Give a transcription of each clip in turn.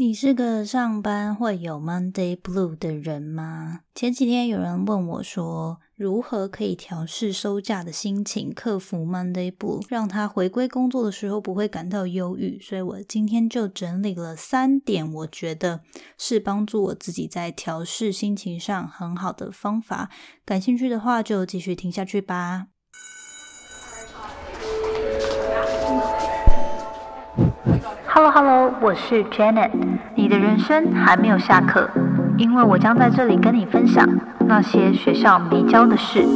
你是个上班会有 Monday Blue 的人吗？前几天有人问我说，如何可以调试收假的心情，克服 Monday Blue，让他回归工作的时候不会感到忧郁？所以我今天就整理了三点，我觉得是帮助我自己在调试心情上很好的方法。感兴趣的话，就继续听下去吧。Hello Hello，我是 Janet。你的人生还没有下课，因为我将在这里跟你分享那些学校没教的事。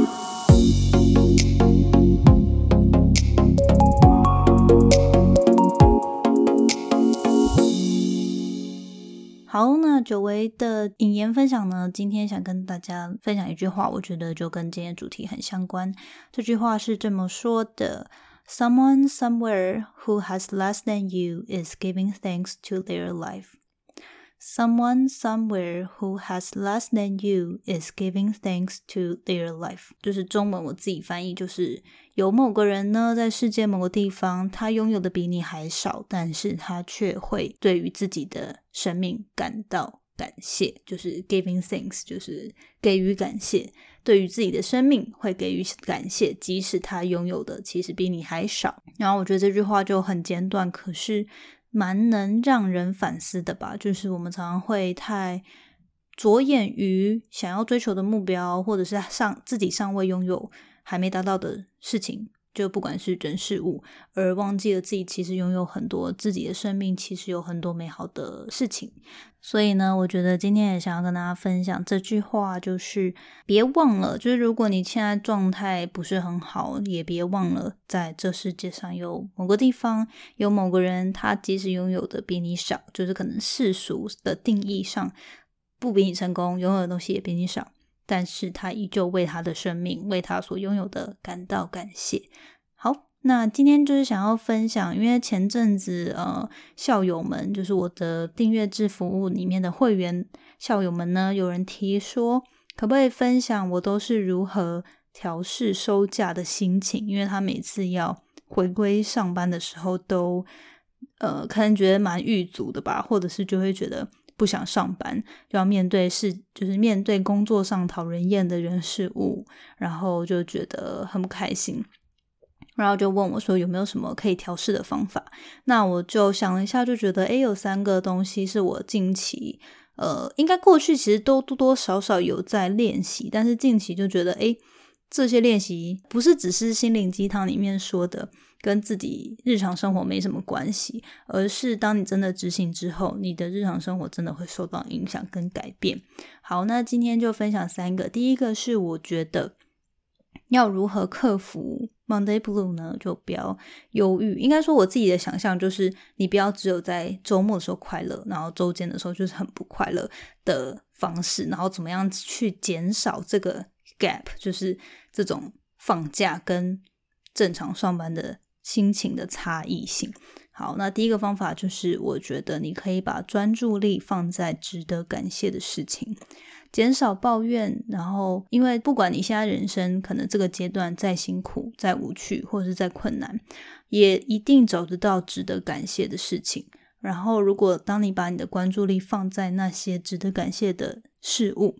好，那久违的引言分享呢？今天想跟大家分享一句话，我觉得就跟今天主题很相关。这句话是这么说的。Someone somewhere who has less than you is giving thanks to their life. Someone somewhere who has less than you is giving thanks to their life。就是中文我自己翻译，就是有某个人呢，在世界某个地方，他拥有的比你还少，但是他却会对于自己的生命感到感谢，就是 giving thanks，就是给予感谢。 对于自己的生命会给予感谢，即使他拥有的其实比你还少。然后我觉得这句话就很简短，可是蛮能让人反思的吧。就是我们常常会太着眼于想要追求的目标，或者是上自己尚未拥有、还没达到的事情。就不管是人事物，而忘记了自己其实拥有很多自己的生命，其实有很多美好的事情。所以呢，我觉得今天也想要跟大家分享这句话，就是别忘了，就是如果你现在状态不是很好，也别忘了，在这世界上有某个地方有某个人，他即使拥有的比你少，就是可能世俗的定义上不比你成功，拥有的东西也比你少。但是他依旧为他的生命，为他所拥有的感到感谢。好，那今天就是想要分享，因为前阵子呃，校友们就是我的订阅制服务里面的会员校友们呢，有人提说，可不可以分享我都是如何调试收假的心情？因为他每次要回归上班的时候，都呃，可能觉得蛮郁足的吧，或者是就会觉得。不想上班，就要面对是就是面对工作上讨人厌的人事物，然后就觉得很不开心，然后就问我说有没有什么可以调试的方法？那我就想了一下，就觉得诶，有三个东西是我近期呃，应该过去其实都多多少少有在练习，但是近期就觉得诶，这些练习不是只是心灵鸡汤里面说的。跟自己日常生活没什么关系，而是当你真的执行之后，你的日常生活真的会受到影响跟改变。好，那今天就分享三个。第一个是我觉得要如何克服 Monday Blue 呢？就不要忧郁。应该说我自己的想象就是，你不要只有在周末的时候快乐，然后周间的时候就是很不快乐的方式。然后怎么样去减少这个 gap，就是这种放假跟正常上班的。心情的差异性。好，那第一个方法就是，我觉得你可以把专注力放在值得感谢的事情，减少抱怨。然后，因为不管你现在人生可能这个阶段再辛苦、再无趣，或者是再困难，也一定找得到值得感谢的事情。然后，如果当你把你的关注力放在那些值得感谢的事物，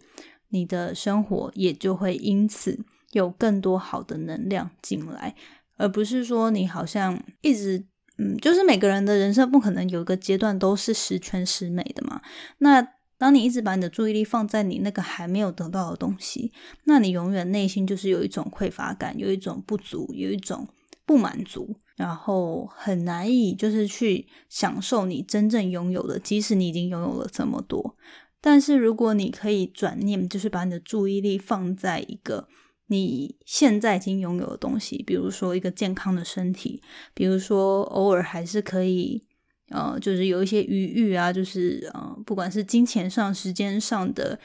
你的生活也就会因此有更多好的能量进来。而不是说你好像一直，嗯，就是每个人的人生不可能有一个阶段都是十全十美的嘛。那当你一直把你的注意力放在你那个还没有得到的东西，那你永远内心就是有一种匮乏感，有一种不足，有一种不满足，然后很难以就是去享受你真正拥有的，即使你已经拥有了这么多。但是如果你可以转念，就是把你的注意力放在一个。你现在已经拥有的东西，比如说一个健康的身体，比如说偶尔还是可以，呃，就是有一些余裕啊，就是呃，不管是金钱上、时间上的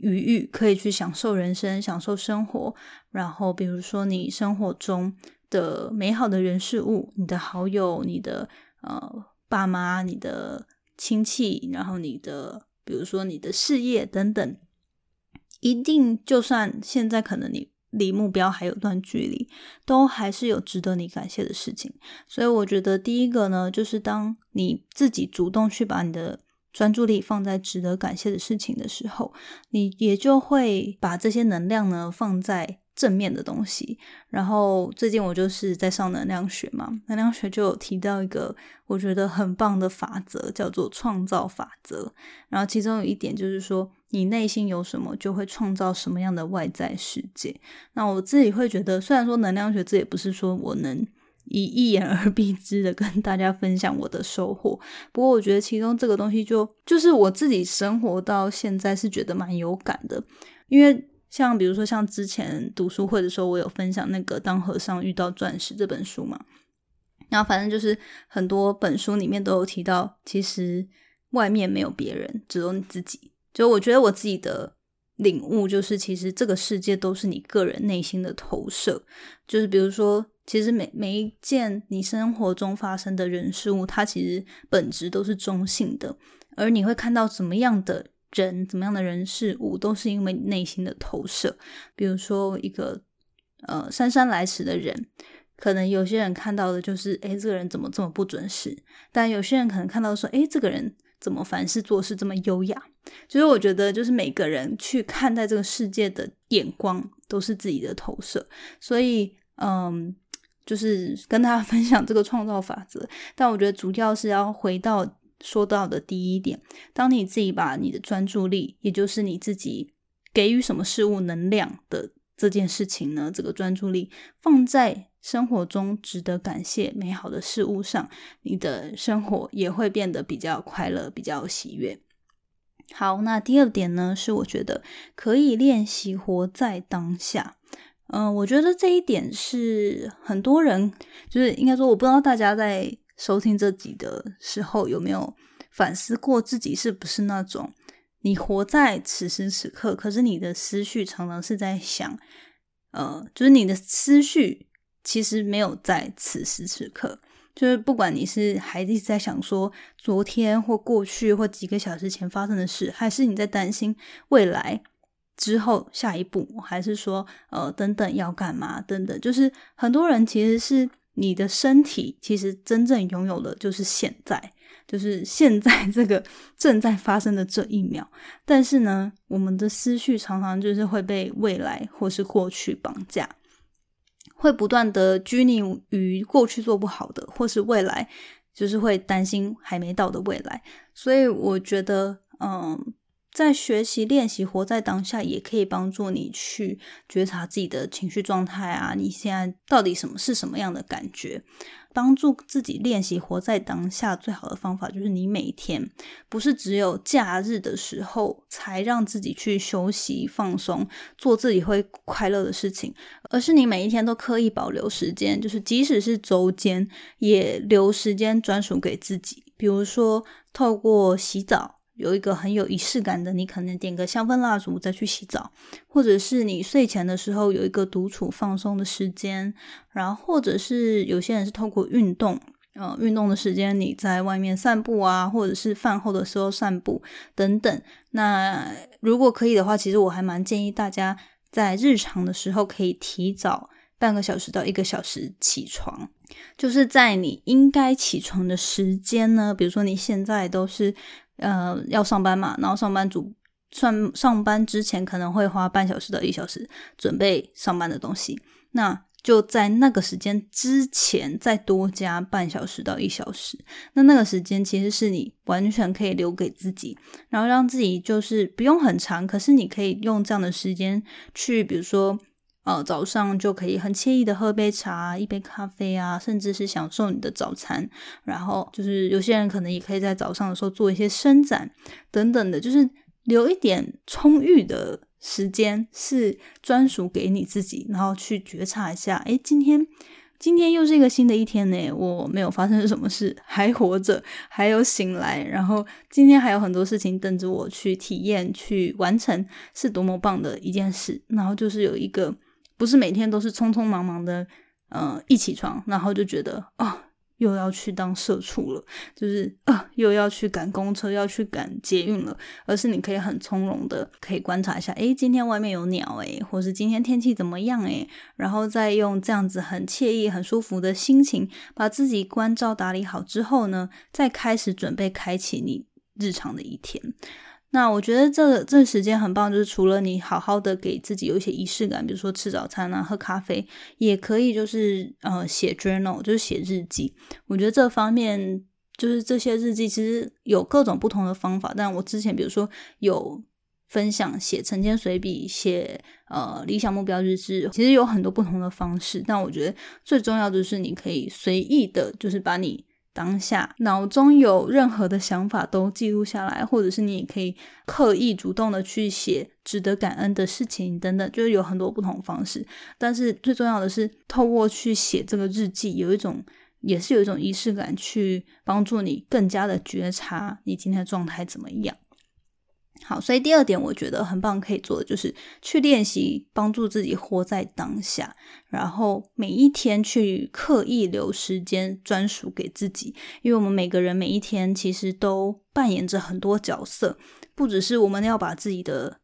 余裕，可以去享受人生、享受生活。然后，比如说你生活中的美好的人事物，你的好友、你的呃爸妈、你的亲戚，然后你的，比如说你的事业等等。一定，就算现在可能你离目标还有段距离，都还是有值得你感谢的事情。所以我觉得第一个呢，就是当你自己主动去把你的专注力放在值得感谢的事情的时候，你也就会把这些能量呢放在正面的东西。然后最近我就是在上能量学嘛，能量学就有提到一个我觉得很棒的法则，叫做创造法则。然后其中有一点就是说，你内心有什么，就会创造什么样的外在世界。那我自己会觉得，虽然说能量学这也不是说我能。以一言而蔽之的跟大家分享我的收获，不过我觉得其中这个东西就就是我自己生活到现在是觉得蛮有感的，因为像比如说像之前读书会的时候，我有分享那个《当和尚遇到钻石》这本书嘛，然后反正就是很多本书里面都有提到，其实外面没有别人，只有你自己。就我觉得我自己的领悟就是，其实这个世界都是你个人内心的投射，就是比如说。其实每每一件你生活中发生的人事物，它其实本质都是中性的，而你会看到怎么样的人、怎么样的人事物，都是因为你内心的投射。比如说一个呃姗姗来迟的人，可能有些人看到的就是，哎，这个人怎么这么不准时？但有些人可能看到说，哎，这个人怎么凡事做事这么优雅？所以我觉得，就是每个人去看待这个世界的眼光，都是自己的投射。所以，嗯。就是跟大家分享这个创造法则，但我觉得主要是要回到说到的第一点：，当你自己把你的专注力，也就是你自己给予什么事物能量的这件事情呢，这个专注力放在生活中值得感谢、美好的事物上，你的生活也会变得比较快乐、比较喜悦。好，那第二点呢，是我觉得可以练习活在当下。嗯，我觉得这一点是很多人，就是应该说，我不知道大家在收听这集的时候有没有反思过自己是不是那种你活在此时此刻，可是你的思绪常常是在想，呃，就是你的思绪其实没有在此时此刻，就是不管你是还一直在想说昨天或过去或几个小时前发生的事，还是你在担心未来。之后下一步还是说，呃，等等要干嘛？等等，就是很多人其实是你的身体，其实真正拥有的就是现在，就是现在 这个正在发生的这一秒。但是呢，我们的思绪常常就是会被未来或是过去绑架，会不断的拘泥于过去做不好的，或是未来就是会担心还没到的未来。所以我觉得，嗯。在学习练习活在当下，也可以帮助你去觉察自己的情绪状态啊！你现在到底什么是什么样的感觉？帮助自己练习活在当下最好的方法，就是你每天不是只有假日的时候才让自己去休息放松，做自己会快乐的事情，而是你每一天都刻意保留时间，就是即使是周间也留时间专属给自己，比如说透过洗澡。有一个很有仪式感的，你可能点个香氛蜡烛再去洗澡，或者是你睡前的时候有一个独处放松的时间，然后或者是有些人是透过运动，呃，运动的时间你在外面散步啊，或者是饭后的时候散步等等。那如果可以的话，其实我还蛮建议大家在日常的时候可以提早半个小时到一个小时起床，就是在你应该起床的时间呢，比如说你现在都是。呃，要上班嘛，然后上班族算上班之前可能会花半小时到一小时准备上班的东西，那就在那个时间之前再多加半小时到一小时，那那个时间其实是你完全可以留给自己，然后让自己就是不用很长，可是你可以用这样的时间去，比如说。呃，早上就可以很惬意的喝杯茶、一杯咖啡啊，甚至是享受你的早餐。然后就是有些人可能也可以在早上的时候做一些伸展等等的，就是留一点充裕的时间是专属给你自己，然后去觉察一下，哎，今天今天又是一个新的一天呢，我没有发生什么事，还活着，还有醒来，然后今天还有很多事情等着我去体验、去完成，是多么棒的一件事。然后就是有一个。不是每天都是匆匆忙忙的，呃，一起床然后就觉得啊，又要去当社畜了，就是啊，又要去赶公车，要去赶捷运了，而是你可以很从容的，可以观察一下，诶，今天外面有鸟，诶，或是今天天气怎么样，诶，然后再用这样子很惬意、很舒服的心情，把自己关照打理好之后呢，再开始准备开启你日常的一天。那我觉得这个这个时间很棒，就是除了你好好的给自己有一些仪式感，比如说吃早餐啊、喝咖啡，也可以就是呃写 journal，就是写日记。我觉得这方面就是这些日记其实有各种不同的方法，但我之前比如说有分享写晨间随笔、写呃理想目标日志，其实有很多不同的方式。但我觉得最重要的是你可以随意的，就是把你。当下脑中有任何的想法都记录下来，或者是你也可以刻意主动的去写值得感恩的事情等等，就是有很多不同方式。但是最重要的是，透过去写这个日记，有一种也是有一种仪式感，去帮助你更加的觉察你今天的状态怎么样。好，所以第二点我觉得很棒，可以做的就是去练习帮助自己活在当下，然后每一天去刻意留时间专属给自己，因为我们每个人每一天其实都扮演着很多角色，不只是我们要把自己的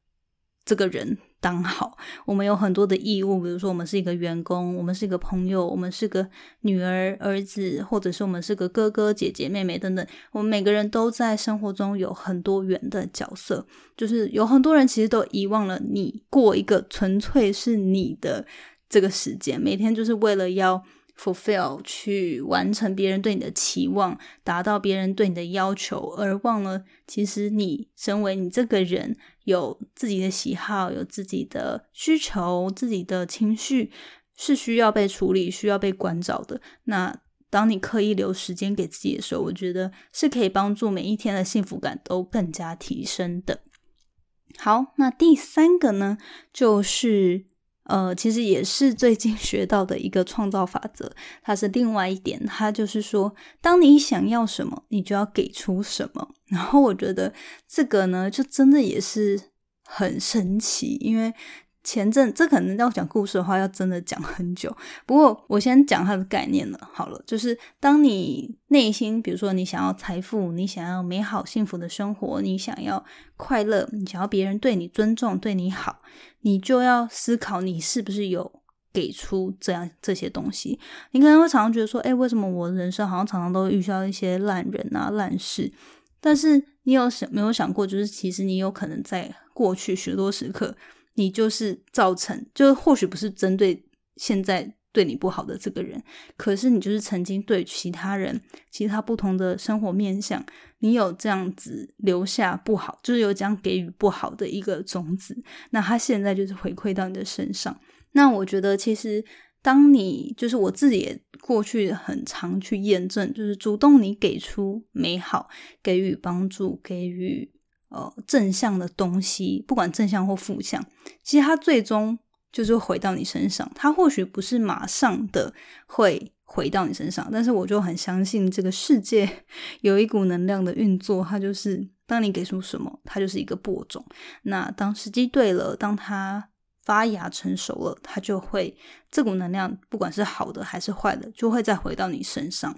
这个人。当好，我们有很多的义务，比如说我们是一个员工，我们是一个朋友，我们是个女儿、儿子，或者是我们是个哥哥、姐姐、妹妹等等。我们每个人都在生活中有很多元的角色，就是有很多人其实都遗忘了你过一个纯粹是你的这个时间，每天就是为了要。fulfill 去完成别人对你的期望，达到别人对你的要求，而忘了其实你身为你这个人有自己的喜好，有自己的需求，自己的情绪是需要被处理、需要被关照的。那当你刻意留时间给自己的时候，我觉得是可以帮助每一天的幸福感都更加提升的。好，那第三个呢，就是。呃，其实也是最近 学到的一个创造法则，它是另外一点，它就是说，当你想要什么，你就要给出什么。然后我觉得这个呢，就真的也是很神奇，因为。前阵这可能要讲故事的话，要真的讲很久。不过我先讲它的概念了。好了，就是当你内心，比如说你想要财富，你想要美好幸福的生活，你想要快乐，你想要别人对你尊重、对你好，你就要思考你是不是有给出这样这些东西。你可能会常常觉得说，哎，为什么我的人生好像常常都遇到一些烂人啊、烂事？但是你有想没有想过，就是其实你有可能在过去许多时刻。你就是造成，就或许不是针对现在对你不好的这个人，可是你就是曾经对其他人、其他不同的生活面相，你有这样子留下不好，就是有这样给予不好的一个种子，那他现在就是回馈到你的身上。那我觉得，其实当你就是我自己也过去很常去验证，就是主动你给出美好，给予帮助，给予。呃，正向的东西，不管正向或负向，其实它最终就是回到你身上。它或许不是马上的会回到你身上，但是我就很相信这个世界 有一股能量的运作，它就是当你给出什么，它就是一个播种。那当时机对了，当它发芽成熟了，它就会这股能量，不管是好的还是坏的，就会再回到你身上。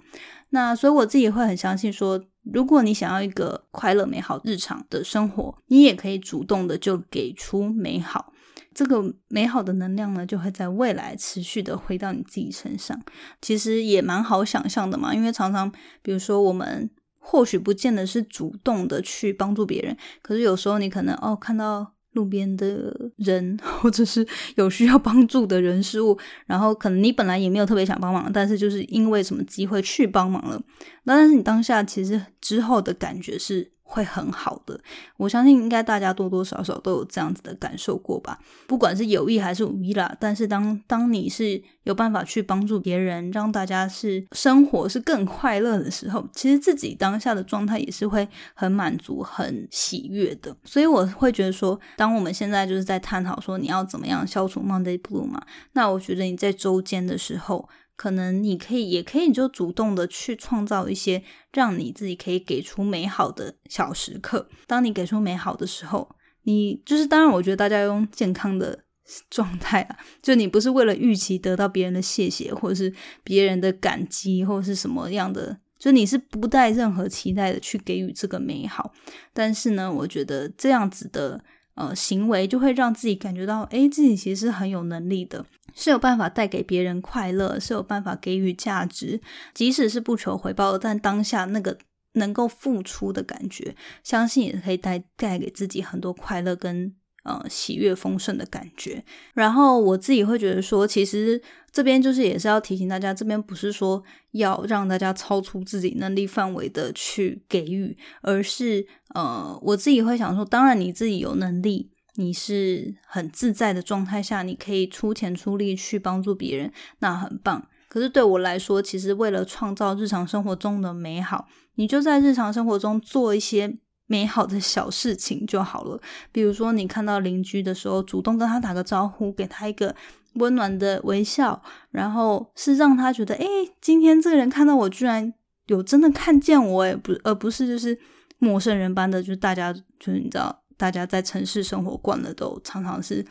那所以我自己会很相信说。如果你想要一个快乐美好日常的生活，你也可以主动的就给出美好，这个美好的能量呢，就会在未来持续的回到你自己身上。其实也蛮好想象的嘛，因为常常比如说我们或许不见得是主动的去帮助别人，可是有时候你可能哦看到。路边的人，或者是有需要帮助的人事物，然后可能你本来也没有特别想帮忙，但是就是因为什么机会去帮忙了，那但是你当下其实之后的感觉是。会很好的，我相信应该大家多多少少都有这样子的感受过吧，不管是有意还是无意啦。但是当当你是有办法去帮助别人，让大家是生活是更快乐的时候，其实自己当下的状态也是会很满足、很喜悦的。所以我会觉得说，当我们现在就是在探讨说你要怎么样消除 Monday Blue 嘛，那我觉得你在周间的时候。可能你可以，也可以，就主动的去创造一些让你自己可以给出美好的小时刻。当你给出美好的时候，你就是当然，我觉得大家用健康的 状态啊，就你不是为了预期得到别人的谢谢，或者是别人的感激，或者是什么样的，就你是不带任何期待的去给予这个美好。但是呢，我觉得这样子的。呃，行为就会让自己感觉到，哎，自己其实是很有能力的，是有办法带给别人快乐，是有办法给予价值，即使是不求回报，但当下那个能够付出的感觉，相信也可以带带给自己很多快乐跟呃喜悦丰盛的感觉。然后我自己会觉得说，其实这边就是也是要提醒大家，这边不是说要让大家超出自己能力范围的去给予，而是呃我自己会想说，当然你自己有能力，你是很自在的状态下，你可以出钱出力去帮助别人，那很棒。可是对我来说，其实为了创造日常生活中的美好，你就在日常生活中做一些美好的小事情就好了。比如说，你看到邻居的时候，主动跟他打个招呼，给他一个温暖的微笑，然后是让他觉得，哎，今天这个人看到我，居然有真的看见我，哎，不，而不是就是陌生人般的，就是大家就是你知道，大家在城市生活惯了，都常常是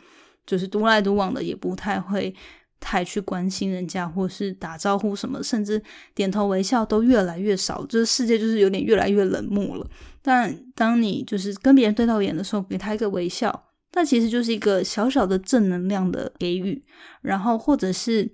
就是独来独往的，也不太会。太去关心人家，或是打招呼什么，甚至点头微笑都越来越少，这世界就是有点越来越冷漠了。但当你就是跟别人对到眼的时候，给他一个微笑，那其实就是一个小小的正能量的给予，然后或者是。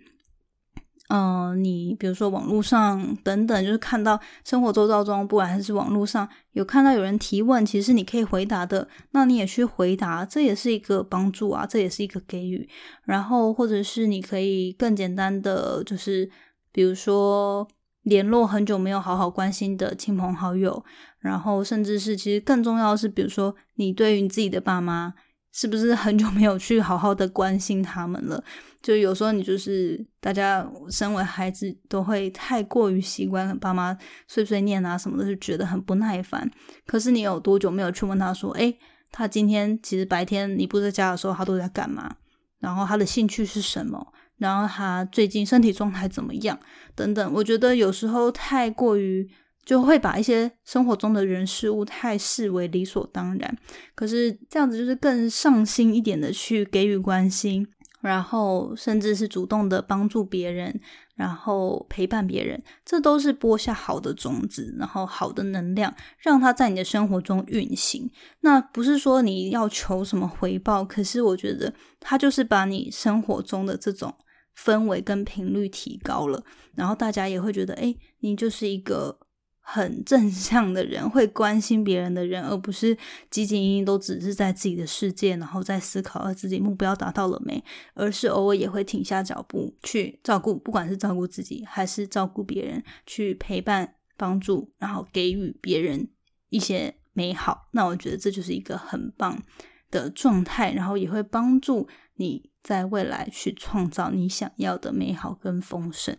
嗯，你比如说网络上等等，就是看到生活周遭中，不管是网络上有看到有人提问，其实你可以回答的，那你也去回答，这也是一个帮助啊，这也是一个给予。然后或者是你可以更简单的，就是比如说联络很久没有好好关心的亲朋好友，然后甚至是其实更重要是，比如说你对于你自己的爸妈。是不是很久没有去好好的关心他们了？就有时候你就是大家身为孩子都会太过于习惯爸妈碎碎念啊什么的，就觉得很不耐烦。可是你有多久没有去问他说：“诶，他今天其实白天你不在家的时候，他都在干嘛？然后他的兴趣是什么？然后他最近身体状态怎么样？等等。”我觉得有时候太过于。就会把一些生活中的人事物太视为理所当然，可是这样子就是更上心一点的去给予关心，然后甚至是主动的帮助别人，然后陪伴别人，这都是播下好的种子，然后好的能量，让它在你的生活中运行。那不是说你要求什么回报，可是我觉得它就是把你生活中的这种氛围跟频率提高了，然后大家也会觉得，哎，你就是一个。很正向的人，会关心别人的人，而不是汲汲营营都只是在自己的世界，然后在思考自己目标达到了没，而是偶尔也会停下脚步去照顾，不管是照顾自己还是照顾别人，去陪伴、帮助，然后给予别人一些美好。那我觉得这就是一个很棒的状态，然后也会帮助你在未来去创造你想要的美好跟丰盛。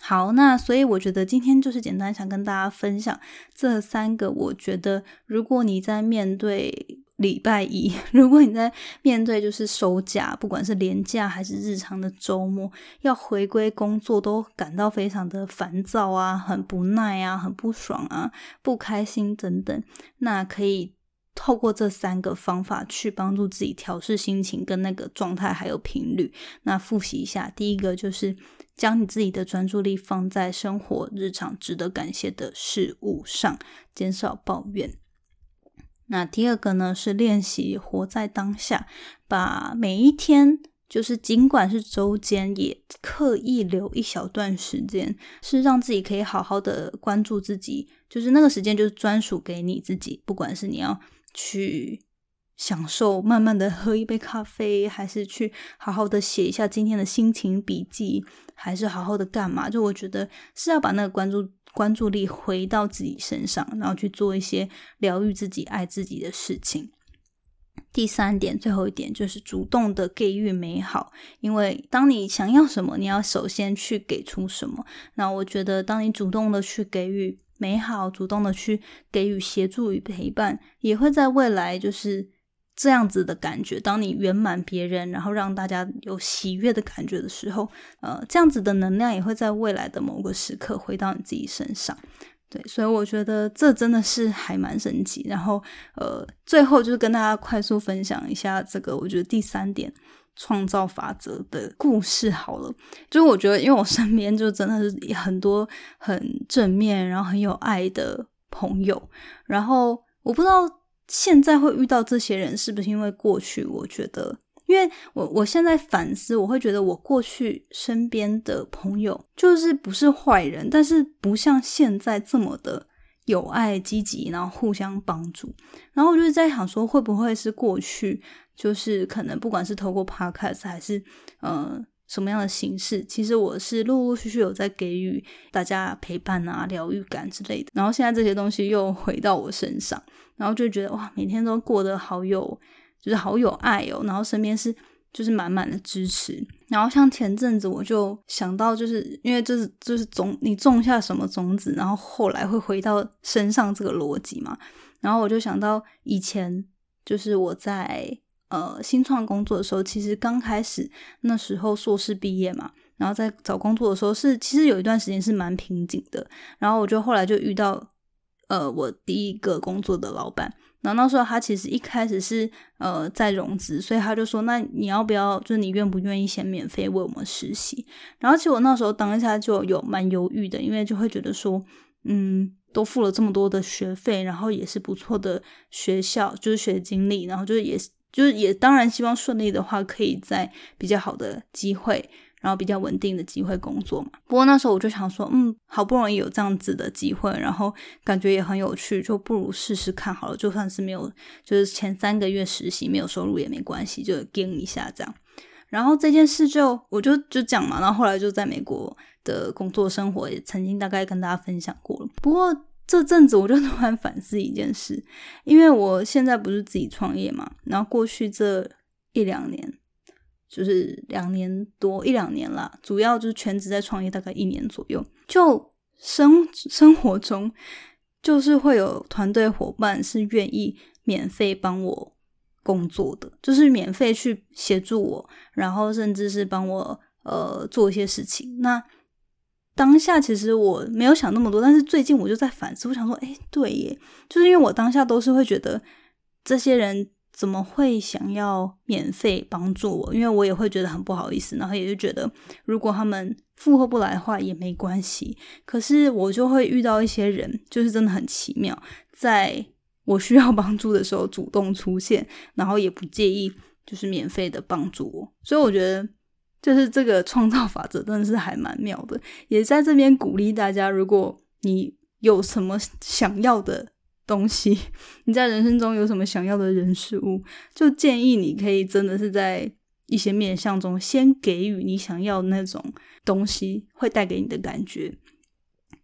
好，那所以我觉得今天就是简单想跟大家分享这三个。我觉得如果你在面对礼拜一，如果你在面对就是收假，不管是年假还是日常的周末，要回归工作都感到非常的烦躁啊，很不耐啊，很不爽啊，不开心等等，那可以透过这三个方法去帮助自己调试心情跟那个状态还有频率。那复习一下，第一个就是。将你自己的专注力放在生活日常值得感谢的事物上，减少抱怨。那第二个呢，是练习活在当下，把每一天，就是尽管是周间，也刻意留一小段时间，是让自己可以好好的关注自己，就是那个时间就是专属给你自己，不管是你要去。享受慢慢的喝一杯咖啡，还是去好好的写一下今天的心情笔记，还是好好的干嘛？就我觉得是要把那个关注关注力回到自己身上，然后去做一些疗愈自己、爱自己的事情。第三点，最后一点就是主动的给予美好，因为当你想要什么，你要首先去给出什么。那我觉得，当你主动的去给予美好，主动的去给予协助与陪伴，也会在未来就是。这样子的感觉，当你圆满别人，然后让大家有喜悦的感觉的时候，呃，这样子的能量也会在未来的某个时刻回到你自己身上。对，所以我觉得这真的是还蛮神奇。然后，呃，最后就是跟大家快速分享一下这个，我觉得第三点创造法则的故事好了。就我觉得，因为我身边就真的是很多很正面，然后很有爱的朋友，然后我不知道。现在会遇到这些人，是不是因为过去？我觉得，因为我我现在反思，我会觉得我过去身边的朋友就是不是坏人，但是不像现在这么的友爱、积极，然后互相帮助。然后我就在想说，会不会是过去就是可能不管是透过 podcast 还是呃什么样的形式，其实我是陆陆续续有在给予大家陪伴啊、疗愈感之类的。然后现在这些东西又回到我身上，然后就觉得哇，每天都过得好有，就是好有爱哦。然后身边是。就是满满的支持，然后像前阵子我就想到，就是因为就是就是种你种下什么种子，然后后来会回到身上这个逻辑嘛，然后我就想到以前就是我在呃新创工作的时候，其实刚开始那时候硕士毕业嘛，然后在找工作的时候是其实有一段时间是蛮瓶颈的，然后我就后来就遇到呃我第一个工作的老板。然后那时候他其实一开始是呃在融资，所以他就说：“那你要不要？就是你愿不愿意先免费为我们实习？”然后其实我那时候当下就有蛮犹豫的，因为就会觉得说：“嗯，都付了这么多的学费，然后也是不错的学校，就是学经历，然后就是也是就是也当然希望顺利的话，可以在比较好的机会。”然后比较稳定的机会工作嘛，不过那时候我就想说，嗯，好不容易有这样子的机会，然后感觉也很有趣，就不如试试看好了。就算是没有，就是前三个月实习没有收入也没关系，就跟一下这样。然后这件事就我就就讲嘛，然后后来就在美国的工作生活也曾经大概跟大家分享过了。不过这阵子我就 突然反思一件事，因为我现在不是自己创业嘛，然后过去这一两年。就是两年多一两年啦，主要就是全职在创业，大概一年左右。就生 生活中，就是会有团队伙伴是愿意免费帮我工作的，就是免费去协助我，然后甚至是帮我呃做一些事情。那当下其实我没有想那么多，但是最近我就在反思，我想说，哎，对耶，就是因为我当下都是会觉得这些人。怎么会想要免费帮助我？因为我也会觉得很不好意思，然后也就觉得如果他们负荷不来的话也没关系。可是我就会遇到一些人，就是真的很奇妙，在我需要帮助的时候主动出现，然后也不介意就是免费的帮助我。所以我觉得就是这个创造法则真的是还蛮妙的，也在这边鼓励大家，如果你有什么想要的。东西，你在人生中有什么想要的人事物，就建议你可以真的是在一些面相中先给予你想要那种东西会带给你的感觉。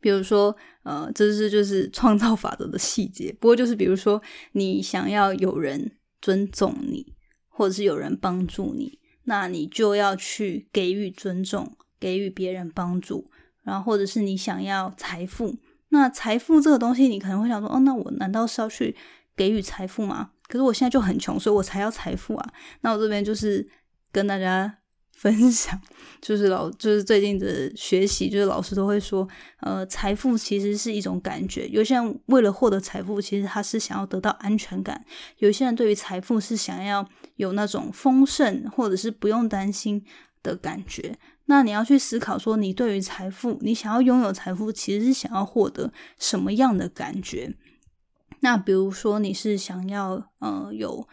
比如说，呃，这是就是创造法则的细节。不过就是比如说，你想要有人尊重你，或者是有人帮助你，那你就要去给予尊重，给予别人帮助。然后或者是你想要财富。那财富这个东西，你可能会想说，哦，那我难道是要去给予财富吗？可是我现在就很穷，所以我才要财富啊。那我这边就是跟大家 分享，就是老就是最近的学习，就是老师都会说，呃，财富其实是一种感觉。有些人为了获得财富，其实他是想要得到安全感；有些人对于财富是想要有那种丰盛，或者是不用担心的感觉。那你要去思考说，你对于财富，你想要拥有财富，其实是想要获得什么样的感觉？那比如说你是想要呃有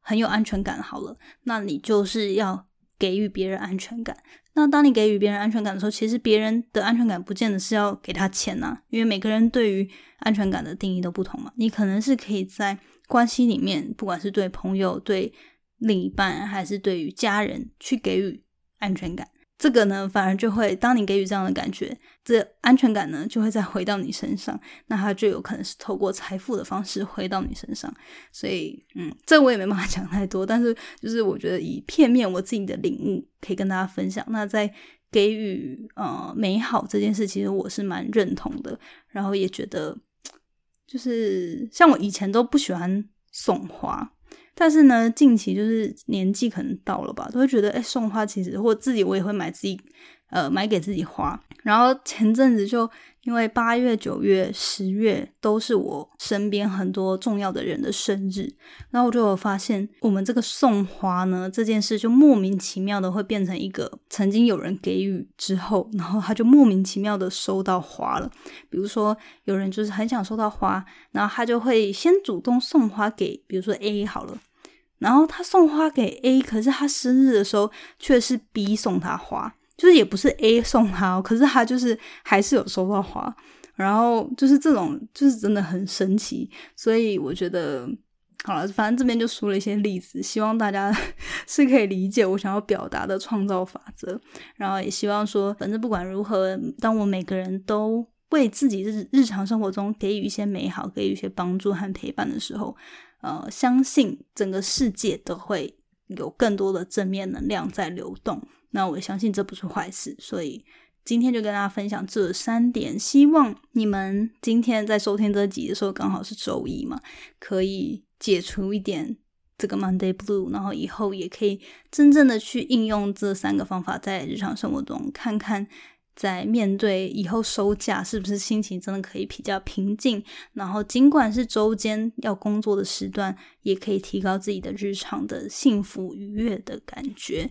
很有安全感，好了，那你就是要给予别人安全感。那当你给予别人安全感的时候，其实别人的安全感不见得是要给他钱呐，因为每个人对于安全感的定义都不同嘛。你可能是可以在关系里面，不管是对朋友、对另一半，还是对于家人，去给予安全感。这个呢，反而就会，当你给予这样的感觉，这安全感呢，就会再回到你身上，那它就有可能是透过财富的方式回到你身上。所以，嗯，这我也没办法讲太多，但是就是我觉得以片面我自己的领悟可以跟大家分享。那在给予呃美好这件事，其实我是蛮认同的，然后也觉得，就是像我以前都不喜欢送花。但是呢，近期就是年纪可能到了吧，都会觉得，哎，送花其实或自己我也会买自己，呃，买给自己花。然后前阵子就因为八月、九月、十月都是我身边很多重要的人的生日，然后我就有发现，我们这个送花呢这件事就莫名其妙的会变成一个曾经有人给予之后，然后他就莫名其妙的收到花了。比如说有人就是很想收到花，然后他就会先主动送花给，比如说 A 好了。然后他送花给 A，可是他生日的时候却是 B 送他花，就是也不是 A 送他，可是他就是还是有收到花。然后就是这种，就是真的很神奇。所以我觉得，好了，反正这边就说了一些例子，希望大家 是可以理解我想要表达的创造法则。然后也希望说，反正不管如何，当我每个人都为自己日日常生活中给予一些美好，给予一些帮助和陪伴的时候，呃，相信整个世界都会有更多的正面能量在流动。那我相信这不是坏事，所以今天就跟大家分享这三点。希望你们今天在收听这集的时候，刚好是周一嘛，可以解除一点这个 Monday Blue，然后以后也可以真正的去应用这三个方法，在日常生活中看看，在面对以后收假是不是心情真的可以比较平静。然后尽管是周间要工作的时段，也可以提高自己的日常的幸福愉悦的感觉。